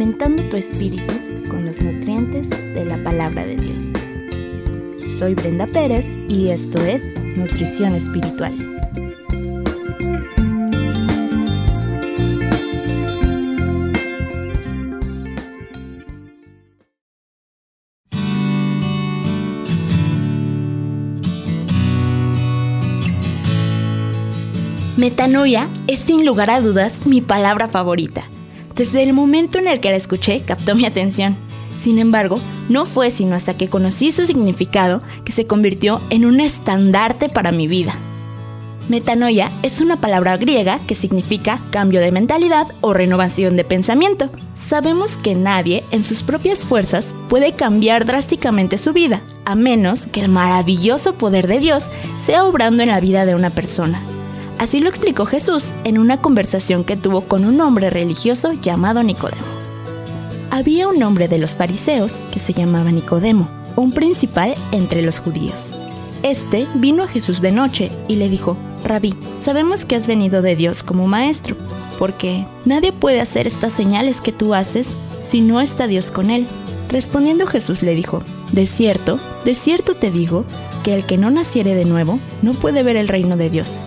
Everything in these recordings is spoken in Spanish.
alimentando tu espíritu con los nutrientes de la palabra de Dios. Soy Brenda Pérez y esto es Nutrición Espiritual. Metanoia es sin lugar a dudas mi palabra favorita desde el momento en el que la escuché, captó mi atención. Sin embargo, no fue sino hasta que conocí su significado que se convirtió en un estandarte para mi vida. Metanoia es una palabra griega que significa cambio de mentalidad o renovación de pensamiento. Sabemos que nadie en sus propias fuerzas puede cambiar drásticamente su vida, a menos que el maravilloso poder de Dios sea obrando en la vida de una persona. Así lo explicó Jesús en una conversación que tuvo con un hombre religioso llamado Nicodemo. Había un hombre de los fariseos que se llamaba Nicodemo, un principal entre los judíos. Este vino a Jesús de noche y le dijo, Rabí, sabemos que has venido de Dios como maestro, porque nadie puede hacer estas señales que tú haces si no está Dios con él. Respondiendo Jesús le dijo, De cierto, de cierto te digo, que el que no naciere de nuevo no puede ver el reino de Dios.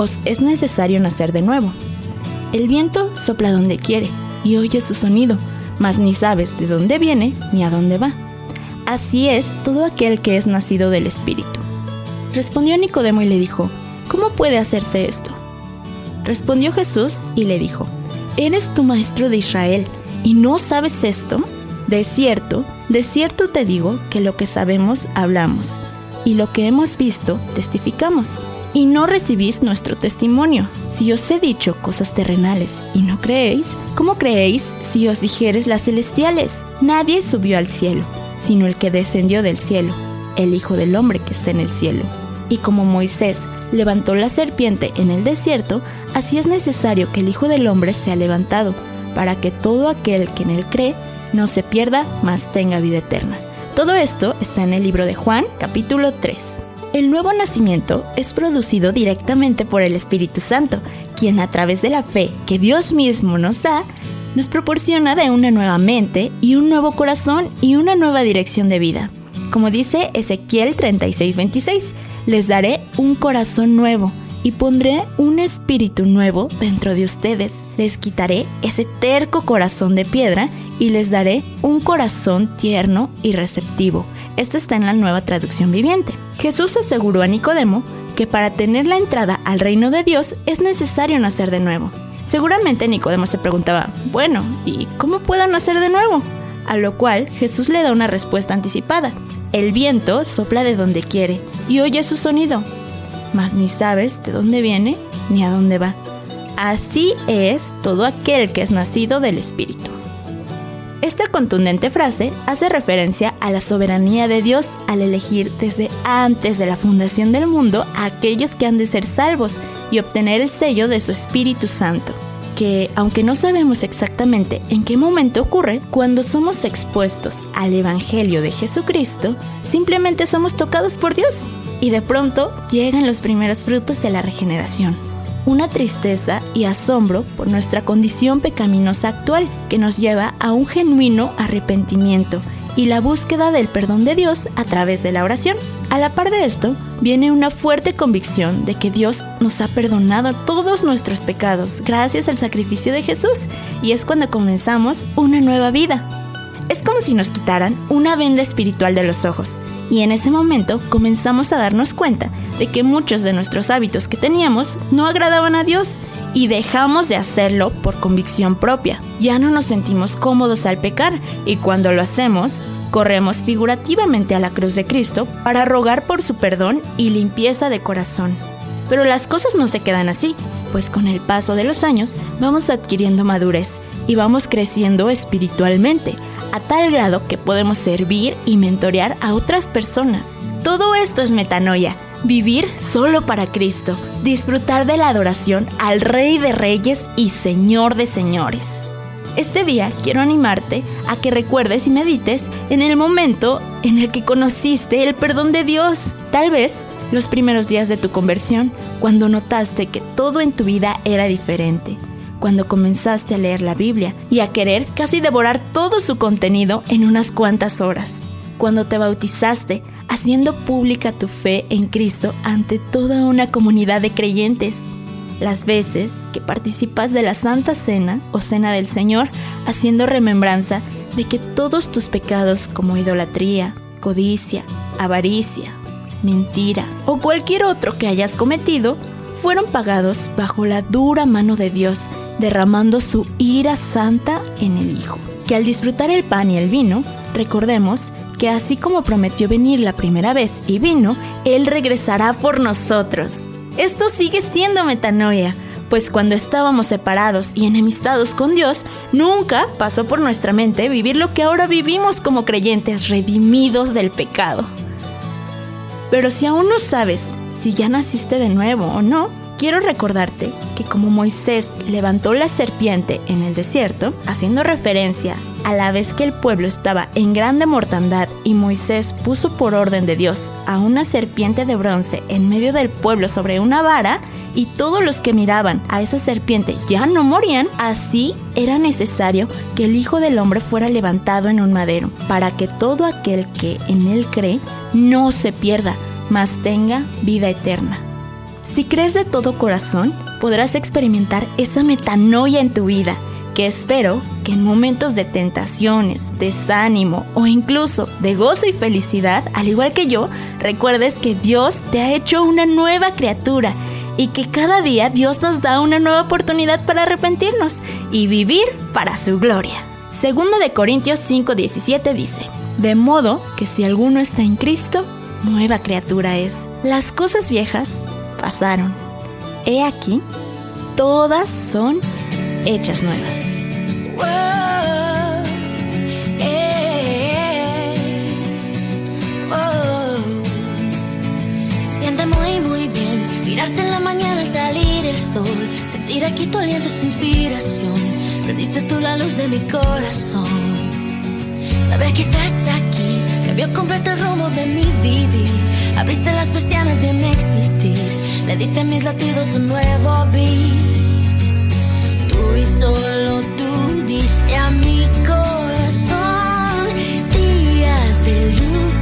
os es necesario nacer de nuevo. El viento sopla donde quiere y oye su sonido, mas ni sabes de dónde viene ni a dónde va. Así es todo aquel que es nacido del Espíritu. Respondió Nicodemo y le dijo, ¿cómo puede hacerse esto? Respondió Jesús y le dijo, ¿eres tu maestro de Israel y no sabes esto? De cierto, de cierto te digo que lo que sabemos hablamos, y lo que hemos visto testificamos y no recibís nuestro testimonio. Si os he dicho cosas terrenales y no creéis, ¿cómo creéis si os dijeres las celestiales? Nadie subió al cielo, sino el que descendió del cielo, el Hijo del Hombre que está en el cielo. Y como Moisés levantó la serpiente en el desierto, así es necesario que el Hijo del Hombre sea levantado, para que todo aquel que en él cree no se pierda, mas tenga vida eterna. Todo esto está en el libro de Juan, capítulo 3. El nuevo nacimiento es producido directamente por el Espíritu Santo, quien a través de la fe que Dios mismo nos da, nos proporciona de una nueva mente y un nuevo corazón y una nueva dirección de vida. Como dice Ezequiel 36:26, les daré un corazón nuevo y pondré un espíritu nuevo dentro de ustedes. Les quitaré ese terco corazón de piedra y les daré un corazón tierno y receptivo. Esto está en la nueva traducción viviente. Jesús aseguró a Nicodemo que para tener la entrada al reino de Dios es necesario nacer de nuevo. Seguramente Nicodemo se preguntaba, bueno, ¿y cómo puedo nacer de nuevo? A lo cual Jesús le da una respuesta anticipada. El viento sopla de donde quiere y oye su sonido, mas ni sabes de dónde viene ni a dónde va. Así es todo aquel que es nacido del Espíritu. Esta contundente frase hace referencia a la soberanía de Dios al elegir desde antes de la fundación del mundo a aquellos que han de ser salvos y obtener el sello de su Espíritu Santo que, aunque no sabemos exactamente en qué momento ocurre, cuando somos expuestos al Evangelio de Jesucristo, simplemente somos tocados por Dios y de pronto llegan los primeros frutos de la regeneración una tristeza y asombro por nuestra condición pecaminosa actual que nos lleva a un genuino arrepentimiento y la búsqueda del perdón de Dios a través de la oración. A la par de esto, viene una fuerte convicción de que Dios nos ha perdonado todos nuestros pecados gracias al sacrificio de Jesús y es cuando comenzamos una nueva vida. Es como si nos quitaran una venda espiritual de los ojos y en ese momento comenzamos a darnos cuenta de que muchos de nuestros hábitos que teníamos no agradaban a Dios y dejamos de hacerlo por convicción propia. Ya no nos sentimos cómodos al pecar y cuando lo hacemos, corremos figurativamente a la cruz de Cristo para rogar por su perdón y limpieza de corazón. Pero las cosas no se quedan así, pues con el paso de los años vamos adquiriendo madurez y vamos creciendo espiritualmente a tal grado que podemos servir y mentorear a otras personas. Todo esto es metanoia, vivir solo para Cristo, disfrutar de la adoración al Rey de Reyes y Señor de Señores. Este día quiero animarte a que recuerdes y medites en el momento en el que conociste el perdón de Dios. Tal vez los primeros días de tu conversión, cuando notaste que todo en tu vida era diferente, cuando comenzaste a leer la Biblia y a querer casi devorar todo su contenido en unas cuantas horas, cuando te bautizaste haciendo pública tu fe en Cristo ante toda una comunidad de creyentes, las veces que participas de la Santa Cena o Cena del Señor haciendo remembranza de que todos tus pecados como idolatría, codicia, avaricia, mentira o cualquier otro que hayas cometido fueron pagados bajo la dura mano de Dios, derramando su ira santa en el Hijo. Que al disfrutar el pan y el vino, recordemos que así como prometió venir la primera vez y vino, Él regresará por nosotros. Esto sigue siendo metanoia, pues cuando estábamos separados y enemistados con Dios, nunca pasó por nuestra mente vivir lo que ahora vivimos como creyentes redimidos del pecado. Pero si aún no sabes si ya naciste de nuevo o no, quiero recordarte que como Moisés levantó la serpiente en el desierto, haciendo referencia a la vez que el pueblo estaba en grande mortandad y Moisés puso por orden de Dios a una serpiente de bronce en medio del pueblo sobre una vara, y todos los que miraban a esa serpiente ya no morían, así era necesario que el Hijo del Hombre fuera levantado en un madero, para que todo aquel que en él cree no se pierda, mas tenga vida eterna. Si crees de todo corazón, podrás experimentar esa metanoia en tu vida que espero que en momentos de tentaciones, desánimo o incluso de gozo y felicidad, al igual que yo, recuerdes que Dios te ha hecho una nueva criatura y que cada día Dios nos da una nueva oportunidad para arrepentirnos y vivir para su gloria. Segunda de Corintios 5:17 dice, de modo que si alguno está en Cristo, nueva criatura es. Las cosas viejas pasaron. He aquí, todas son hechas nuevas. Siente muy, muy bien mirarte en la mañana al salir el sol, sentir aquí tu aliento, su inspiración. Prendiste tú la luz de mi corazón. Saber que estás aquí cambió completo el rumbo de mi vivir. Abriste las persianas de mi existir, le diste a mis latidos un nuevo beat. Y solo tú diste a mi corazón. Días de luz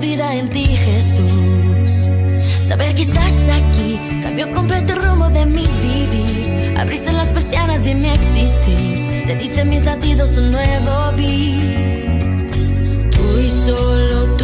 Vida en ti, Jesús. Saber que estás aquí cambió completo el rumbo de mi vivir. Abriste las persianas de mi existir. Te diste mis latidos un nuevo beat. Tú y solo tú